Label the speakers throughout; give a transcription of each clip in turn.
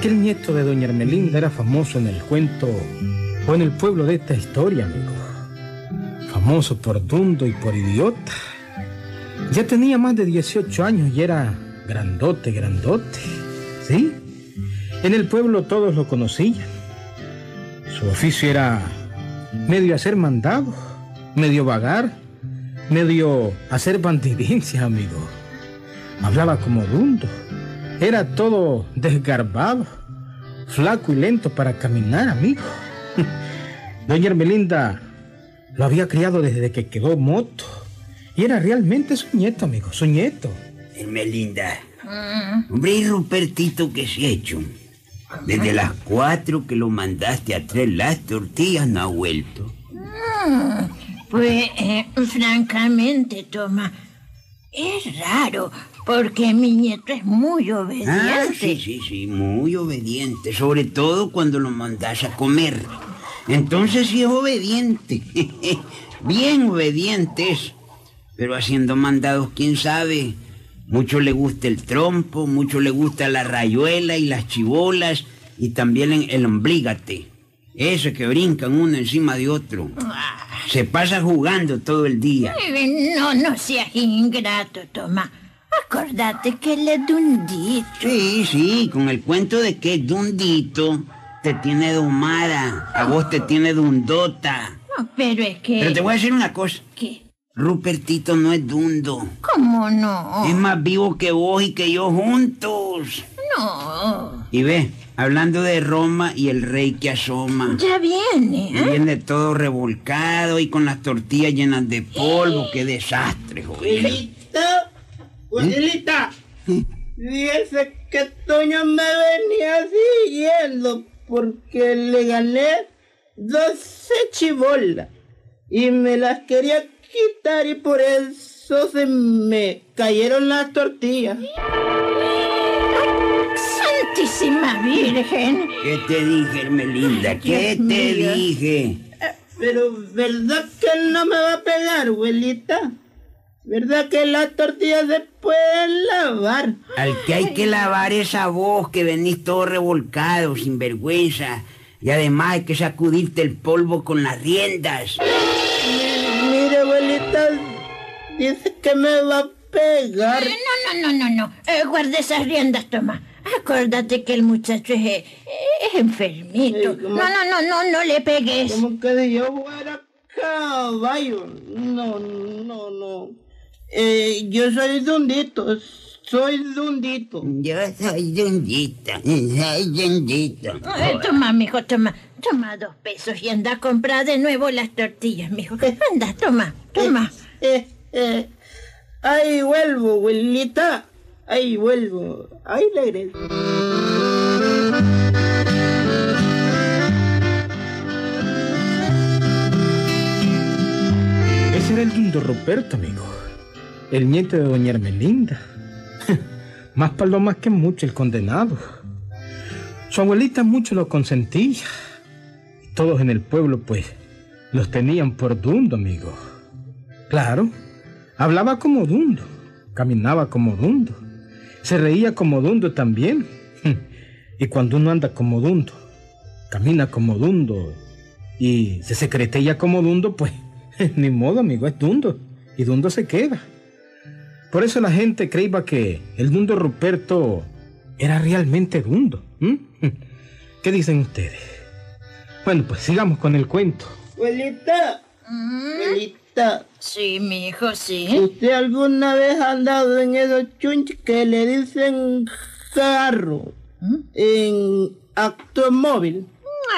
Speaker 1: Aquel nieto de doña Ermelinda era famoso en el cuento o en el pueblo de esta historia, amigo. Famoso por dundo y por idiota. Ya tenía más de 18 años y era grandote, grandote. ¿Sí? En el pueblo todos lo conocían. Su oficio era medio hacer mandado, medio vagar, medio hacer bandidincia, amigo. Hablaba como dundo. Era todo desgarbado, flaco y lento para caminar, amigo. Doña Ermelinda lo había criado desde que quedó moto. Y era realmente su nieto, amigo, su nieto.
Speaker 2: Ermelinda. Hombre, ¿y Rupertito qué se ha hecho? Desde las cuatro que lo mandaste a traer las tortillas no ha vuelto.
Speaker 3: Pues, eh, francamente, Toma, es raro, porque mi nieto es muy obediente.
Speaker 2: Ah, sí, sí, sí, muy obediente. Sobre todo cuando lo mandas a comer. Entonces sí es obediente. Bien obediente es. Pero haciendo mandados, quién sabe. Mucho le gusta el trompo, mucho le gusta la rayuela y las chibolas y también el, omblígate. Eso que brincan uno encima de otro. Se pasa jugando todo el día.
Speaker 3: No, no seas ingrato, Toma. Acordate que él es dundito.
Speaker 2: Sí, sí, con el cuento de que es dundito, te tiene domada, a vos te tiene dundota.
Speaker 3: No, pero es que...
Speaker 2: Pero te voy a decir una cosa,
Speaker 3: ¿Qué?
Speaker 2: Rupertito no es dundo.
Speaker 3: ¿Cómo no?
Speaker 2: Es más vivo que vos y que yo juntos.
Speaker 3: No.
Speaker 2: Y ve, hablando de Roma y el rey que asoma.
Speaker 3: Ya viene, ¿eh?
Speaker 2: Viene todo revolcado y con las tortillas llenas de polvo. Qué desastre, joder.
Speaker 4: Abuelita, abuelita, fíjese que Toño me venía siguiendo porque le gané 12 chibolas y me las quería quitar y por eso se me cayeron las tortillas.
Speaker 3: Santísima Virgen.
Speaker 2: ¿Qué te dije, Hermelinda? ¿Qué
Speaker 3: Dios
Speaker 2: te
Speaker 3: mío.
Speaker 2: dije?
Speaker 4: Pero ¿verdad que no me va a pegar, abuelita? ¿Verdad que las tortillas se pueden lavar?
Speaker 2: Al que hay que lavar esa voz que venís todo revolcado, sin vergüenza. Y además hay que sacudirte el polvo con las riendas.
Speaker 4: Mire, abuelita, dice que me va a pegar.
Speaker 3: Eh, No, no, no, no, no. Eh, guarda esas riendas, Toma. Acuérdate que el muchacho es, eh, es enfermito.
Speaker 4: Sí,
Speaker 3: No, no, no, no, no le pegues.
Speaker 4: Como que si yo fuera caballo. No, no, no. Eh, yo soy dundito, soy dundito.
Speaker 2: Yo soy dundito, soy dundito.
Speaker 3: Eh, toma, mijo, toma. Toma dos pesos y anda a comprar de nuevo las tortillas, mijo. Anda, toma, toma.
Speaker 4: Eh, eh, ahí vuelvo, abuelita. Ahí vuelvo. Ahí regreso.
Speaker 1: Ese era el dundo Ruperto, amigo. El nieto de doña Ermelinda. más palomas que mucho el condenado. Su abuelita mucho lo consentía. Todos en el pueblo, pues, los tenían por dundo, amigo. Claro, hablaba como dundo, caminaba como dundo, se reía como dundo también. Y cuando uno anda como dundo, camina como dundo y se secretella como dundo, pues ni modo, amigo, es dundo. Y dundo se queda. Por eso la gente creía que el dundo Ruperto era realmente dundo. ¿m? ¿Qué dicen ustedes? Bueno, pues sigamos con el cuento.
Speaker 4: Abuelita, abuelita.
Speaker 3: Sí, mijo, sí.
Speaker 4: ¿Usted alguna vez ha andado en esos chunches que le dicen carro? En automóvil.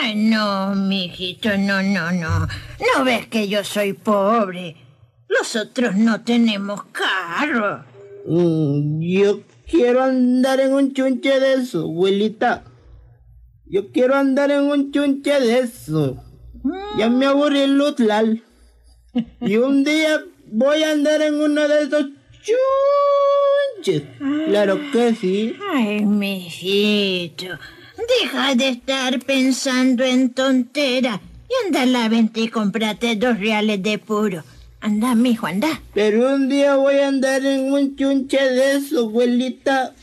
Speaker 3: Ay, no, mijito, no, no, no. ¿No ves que yo soy pobre? Nosotros no tenemos carro.
Speaker 4: Mm, yo quiero andar en un chunche de eso, abuelita. Yo quiero andar en un chunche de eso. Ya me aburrí el Lutlal. Y un día voy a andar en uno de esos chunches. Claro que sí.
Speaker 3: Ay, mijito. Deja de estar pensando en tonteras. Y anda a la venta y cómprate dos reales de puro. Anda, mijo, anda.
Speaker 4: Pero un día voy a andar en un chunche de eso, abuelita.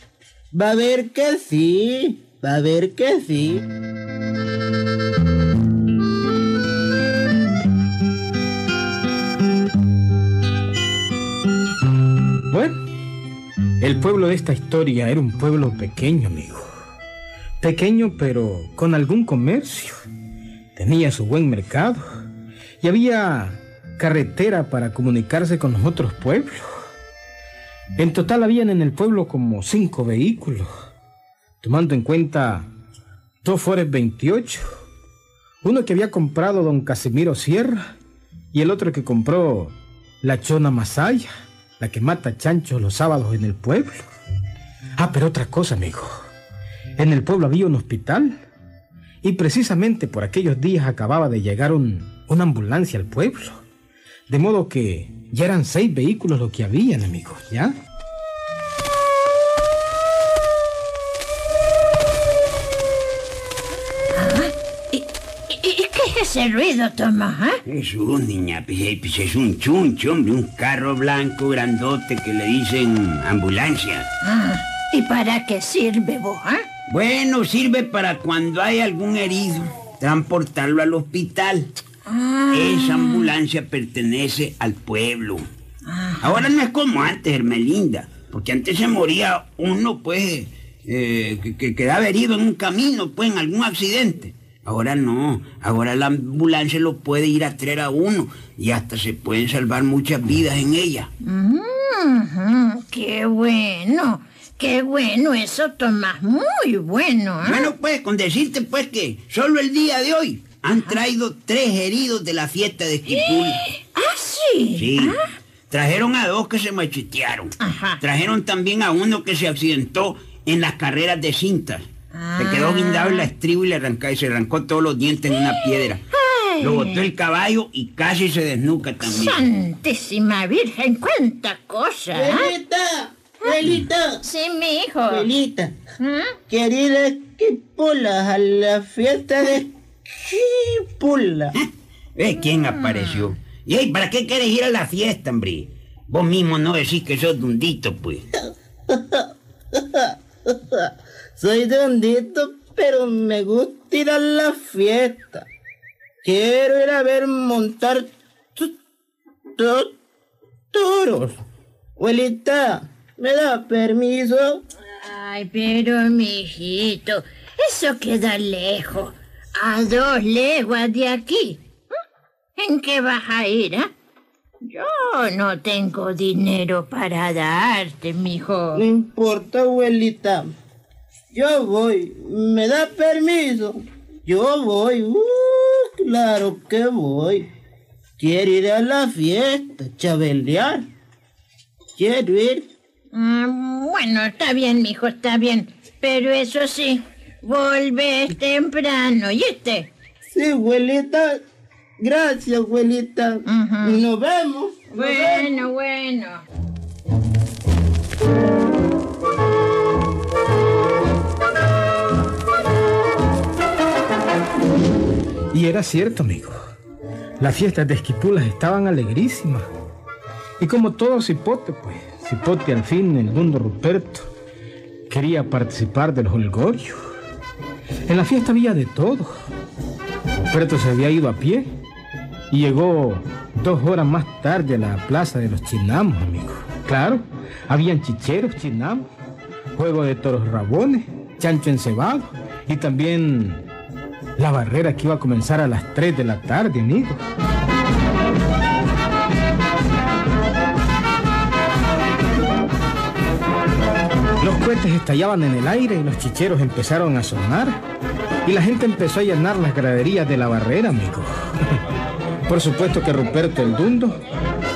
Speaker 4: Va a ver que sí. Va a ver que sí.
Speaker 1: Bueno, el pueblo de esta historia era un pueblo pequeño, amigo. Pequeño pero con algún comercio. Tenía su buen mercado y había carretera para comunicarse con los otros pueblos. En total habían en el pueblo como cinco vehículos, tomando en cuenta dos Ford 28, uno que había comprado don Casimiro Sierra y el otro que compró la Chona Masaya, la que mata chanchos los sábados en el pueblo. Ah, pero otra cosa, amigo. En el pueblo había un hospital y precisamente por aquellos días acababa de llegar un, una ambulancia al pueblo. De modo que ya eran seis vehículos lo que habían, amigos, ¿ya?
Speaker 3: ¿Y, y- qué es ese ruido, Tomás? ah?
Speaker 2: Es un niña, pues, eh, es un chuncho, hombre, un carro blanco grandote que le dicen ambulancia.
Speaker 3: Ah, ¿Y para qué sirve vos, ah?
Speaker 2: Bueno, sirve para cuando hay algún herido, transportarlo al hospital.
Speaker 3: Ah,
Speaker 2: Esa ambulancia pertenece al pueblo. Ahora no es como antes, Hermelinda, porque antes se moría uno, pues, eh, que, que quedaba herido en un camino, pues, en algún accidente. Ahora no, ahora la ambulancia lo puede ir a traer a uno y hasta se pueden salvar muchas vidas en ella.
Speaker 3: ujú, qué bueno, qué bueno eso, Tomás, muy bueno, ¿ah?
Speaker 2: Bueno, pues, con decirte, pues, que solo el día de hoy han traído tres heridos de la fiesta de Esquipul.
Speaker 3: Ah, sí.
Speaker 2: Sí. Trajeron a dos que se machetearon.
Speaker 3: Ajá.
Speaker 2: Trajeron también a uno que se accidentó en las carreras de cintas. Se quedó guindado en la estribo y le arrancó, y se arrancó todos los dientes en una piedra.
Speaker 3: Ay.
Speaker 2: Lo botó el caballo y casi se desnuca también.
Speaker 3: Santísima Virgen, cuánta cosa, ¿ah?
Speaker 4: Abuelita, abuelita,
Speaker 3: Sí, mi hijo.
Speaker 4: abuelita.
Speaker 3: ¿Ah?
Speaker 4: Querida Esquipulas a la fiesta de Esquipulas.
Speaker 2: ¿Ves quién apareció? ¿Y hey, para qué quieres ir a la fiesta, hombre? Vos mismo no decís que sos dundito, pues.
Speaker 4: Soy dondito, pero me gusta ir a la fiesta. Quiero ir a ver montar toros. Abuelita, ¿me da permiso?
Speaker 3: Ay, pero mijito, eso queda lejos, a dos leguas de aquí. ¿Mm? ¿En qué vas a ir, ah? Yo no tengo dinero para darte, mijo.
Speaker 4: No importa, abuelita. Yo voy. ¿Me da permiso? Yo voy. Uh, claro que voy. Quiero ir a la fiesta, chabelear. Quiero ir.
Speaker 3: Ah, bueno, está bien, mijo, está bien. Pero eso sí, volvés temprano, ¿oíste?
Speaker 4: Sí, abuelita. Gracias, abuelita. Nos vemos. nos vemos.
Speaker 3: Bueno, bueno.
Speaker 1: Y era cierto, amigo. Las fiestas de Esquipulas estaban alegrísimas. Y como todo cipote, pues, cipote al fin, el dundo Ruperto, quería participar del holgorio. En la fiesta había de todo. Ruperto se había ido a pie y llegó dos horas más tarde a la plaza de los chinamos, amigo. Claro, habían chicheros chinamos, juego de toros rabones, chancho encebado y también la barrera que iba a comenzar a las 3 de la tarde, amigo. Estallaban en el aire y los chicheros empezaron a sonar. Y la gente empezó a llenar las graderías de la barrera, amigo. Por supuesto que Ruperto el Dundo,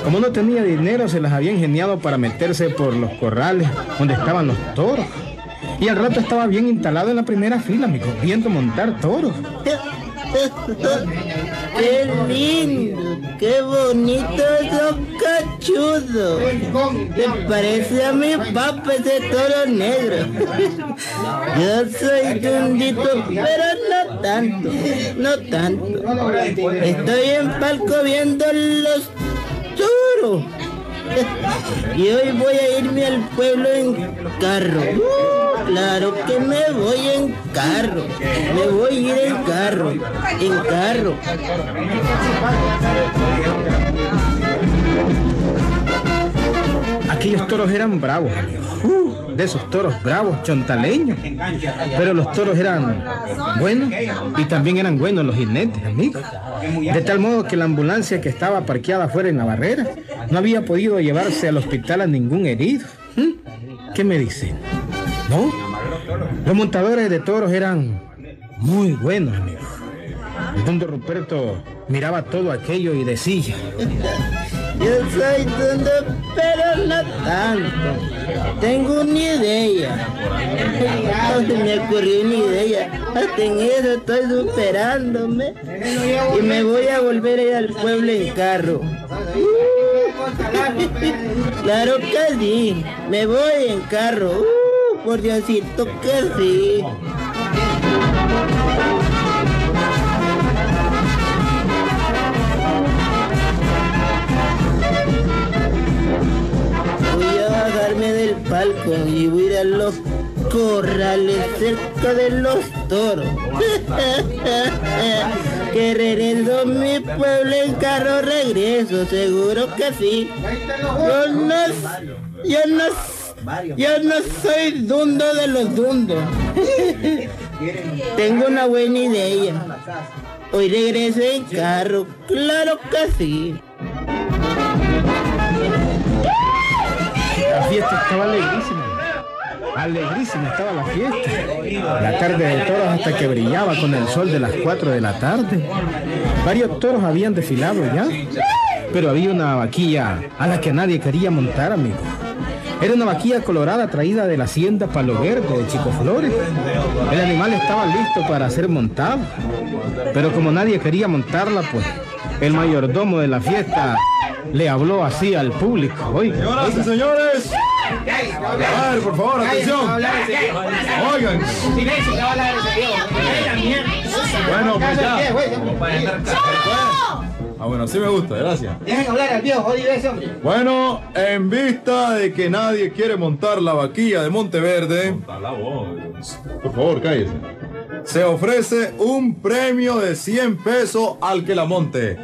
Speaker 1: como no tenía dinero, se las había ingeniado para meterse por los corrales donde estaban los toros. Y al rato estaba bien instalado en la primera fila, amigo, viendo montar toros.
Speaker 4: Qué lindo, qué bonito esos cachudos. Te parece a mi papá ese toro negro. Yo soy dundito, pero no tanto, no tanto. Estoy en palco viendo los toros. Y hoy voy a irme al pueblo en carro. Claro que me voy en carro. Me voy a ir en carro. En carro.
Speaker 1: Aquellos toros eran bravos, uh, de esos toros bravos, chontaleños. Pero los toros eran buenos y también eran buenos los jinetes, amigos. De tal modo que la ambulancia que estaba parqueada afuera en la barrera no había podido llevarse al hospital a ningún herido. ¿Mm? ¿Qué me dicen? ¿No? Los montadores de toros eran muy buenos, amigos. El don Ruperto miraba todo aquello y decía...
Speaker 4: Yo soy dundo, pero no tanto. Tengo una idea. No se me ocurrió una idea. Hasta en eso estoy superándome. Y me voy a volver a ir al pueblo en carro. Claro que sí. Me voy en carro. Por Diosito que sí. Voy a bajarme del palco y voy a ir a los corrales cerca de los toros. que regreso mi pueblo en carro regreso, seguro que sí. Yo no, yo no, yo no soy dundo de los dundos. Tengo una buena idea. Hoy regreso en carro, claro que sí.
Speaker 1: La fiesta estaba alegrísima. Alegrísima estaba la fiesta. La tarde de toros hasta que brillaba con el sol de las 4 de la tarde. Varios toros habían desfilado ya. Pero había una vaquilla a la que nadie quería montar, amigo. Era una vaquilla colorada traída de la hacienda Palo Verde de Chico Flores. El animal estaba listo para ser montado. Pero como nadie quería montarla, pues el mayordomo de la fiesta le habló así al público. Oiga,
Speaker 5: Señoras y señores, a ver, por favor, atención. Oigan. Bueno, pues ya. Ah, bueno, sí me gusta, gracias.
Speaker 4: Dejen hablar al viejo, jodido ese hombre.
Speaker 5: Bueno, en vista de que nadie quiere montar la vaquilla de Monteverde, por favor, cállese. Se ofrece un premio de 100 pesos al que la monte.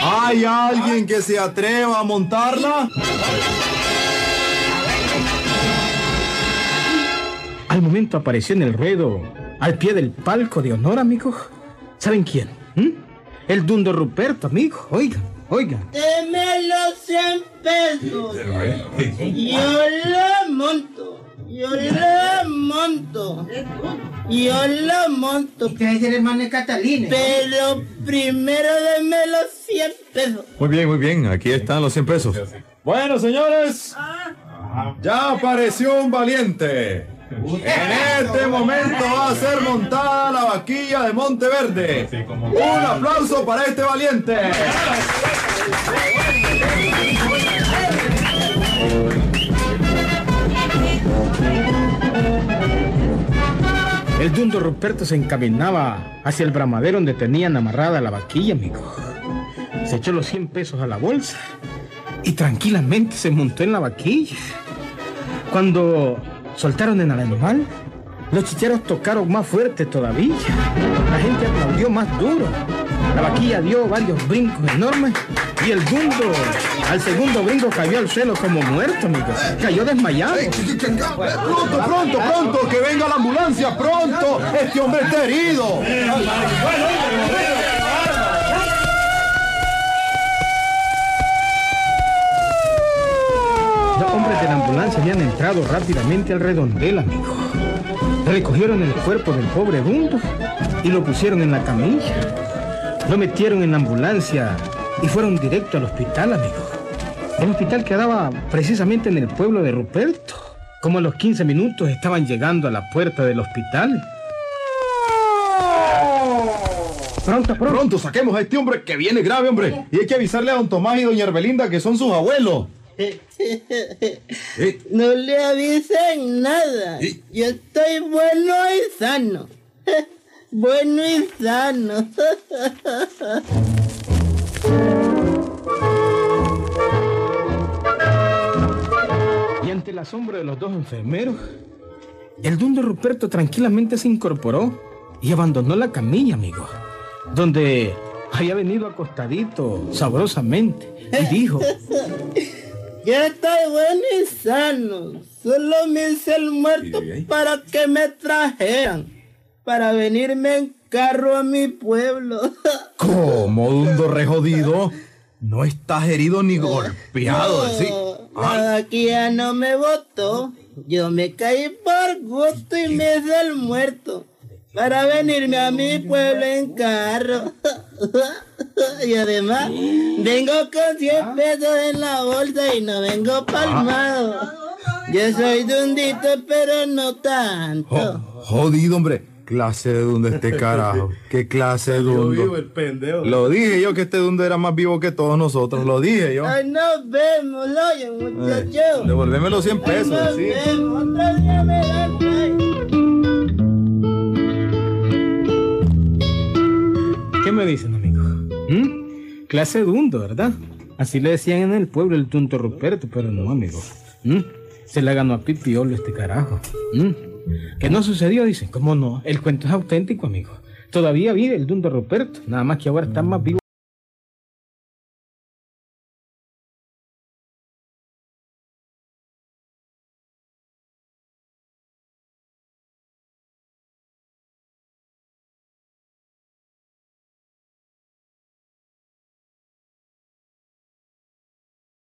Speaker 5: ¿Hay alguien que se atreva a montarla?
Speaker 1: Al momento apareció en el ruedo, al pie del palco de honor, amigos. ¿Saben quién? ¿Mm? El Dundo Ruperto, amigo. Oigan, oigan.
Speaker 4: Deme los 100 pesos. Yo lo monto. Yo lo monto. Yo lo monto.
Speaker 6: Usted es el hermano de Catalina.
Speaker 4: Pero primero deme los 100 pesos.
Speaker 5: Muy bien, muy bien. Aquí están los 100 pesos. Bueno, señores. Ya apareció un valiente. En este momento va a ser montada la vaquilla de Monteverde. Un aplauso para este valiente.
Speaker 1: El Dundo Ruperto se encaminaba hacia el bramadero donde tenían amarrada la vaquilla, amigo. Se echó los 100 pesos a la bolsa y tranquilamente se montó en la vaquilla. Cuando soltaron en el animal, los chicheros tocaron más fuerte todavía. La gente aplaudió más duro. La vaquilla dio varios brincos enormes y el Dundo al segundo brinco cayó al suelo como muerto, amigo. Cayó desmayado.
Speaker 5: Pronto, pronto, pronto, que venga la ambulancia, pronto. Este hombre está herido.
Speaker 1: Hombres de la ambulancia habían entrado rápidamente al redondel, amigo. Recogieron el cuerpo del pobre Dundo y lo pusieron en la camilla. Lo metieron en la ambulancia y fueron directo al hospital, amigo. El hospital quedaba precisamente en el pueblo de Ruperto. Como a los 15 minutos estaban llegando a la puerta del hospital. Pronto, pronto.
Speaker 5: Pronto, saquemos a este hombre que viene grave, hombre. Y hay que avisarle a don Tomás y doña Herbelinda que son sus abuelos. Eh,
Speaker 4: No le avisen nada. Yo estoy bueno y sano. Bueno y sano.
Speaker 1: Y ante el asombro de los dos enfermeros, el dundo Ruperto tranquilamente se incorporó y abandonó la camilla, amigo, donde había venido acostadito sabrosamente y dijo,
Speaker 4: Ya estoy bueno y sano. Solo me hice el muerto para que me trajeran. Para venirme en carro a mi pueblo.
Speaker 5: ¿Cómo, Dundo re jodido? No estás herido ni golpeado, ¿sí?
Speaker 4: La vaquilla no me votó. Yo me caí por gusto y me hice el muerto. Para venirme a mi pueblo en carro. Y además, vengo con 100 pesos en la bolsa y no vengo palmado. Yo soy dundito, pero no tanto.
Speaker 5: Jo- jodido, hombre. Clase de Dundo este carajo. ¿Qué clase de Dundo?
Speaker 7: pendejo.
Speaker 5: Lo dije yo que este Dundo era más vivo que todos nosotros. Lo dije yo.
Speaker 4: Ay, nos vemos, oye, muchacho.
Speaker 5: Devolveme los 100
Speaker 4: Ay,
Speaker 5: pesos,
Speaker 4: nos
Speaker 5: sí.
Speaker 4: vemos, otro día me
Speaker 1: ¿qué me dicen, amigo? ¿Mm? Clase dundo, ¿verdad? Así le decían en el pueblo el tonto Ruperto, pero no, amigo. ¿Mm? Se la ganó a Pipiolo este carajo. ¿Mm? ¿Qué no sucedió? Dicen, ¿cómo no? El cuento es auténtico, amigo. Todavía vive el dundo Ruperto, nada más que ahora está más vivo.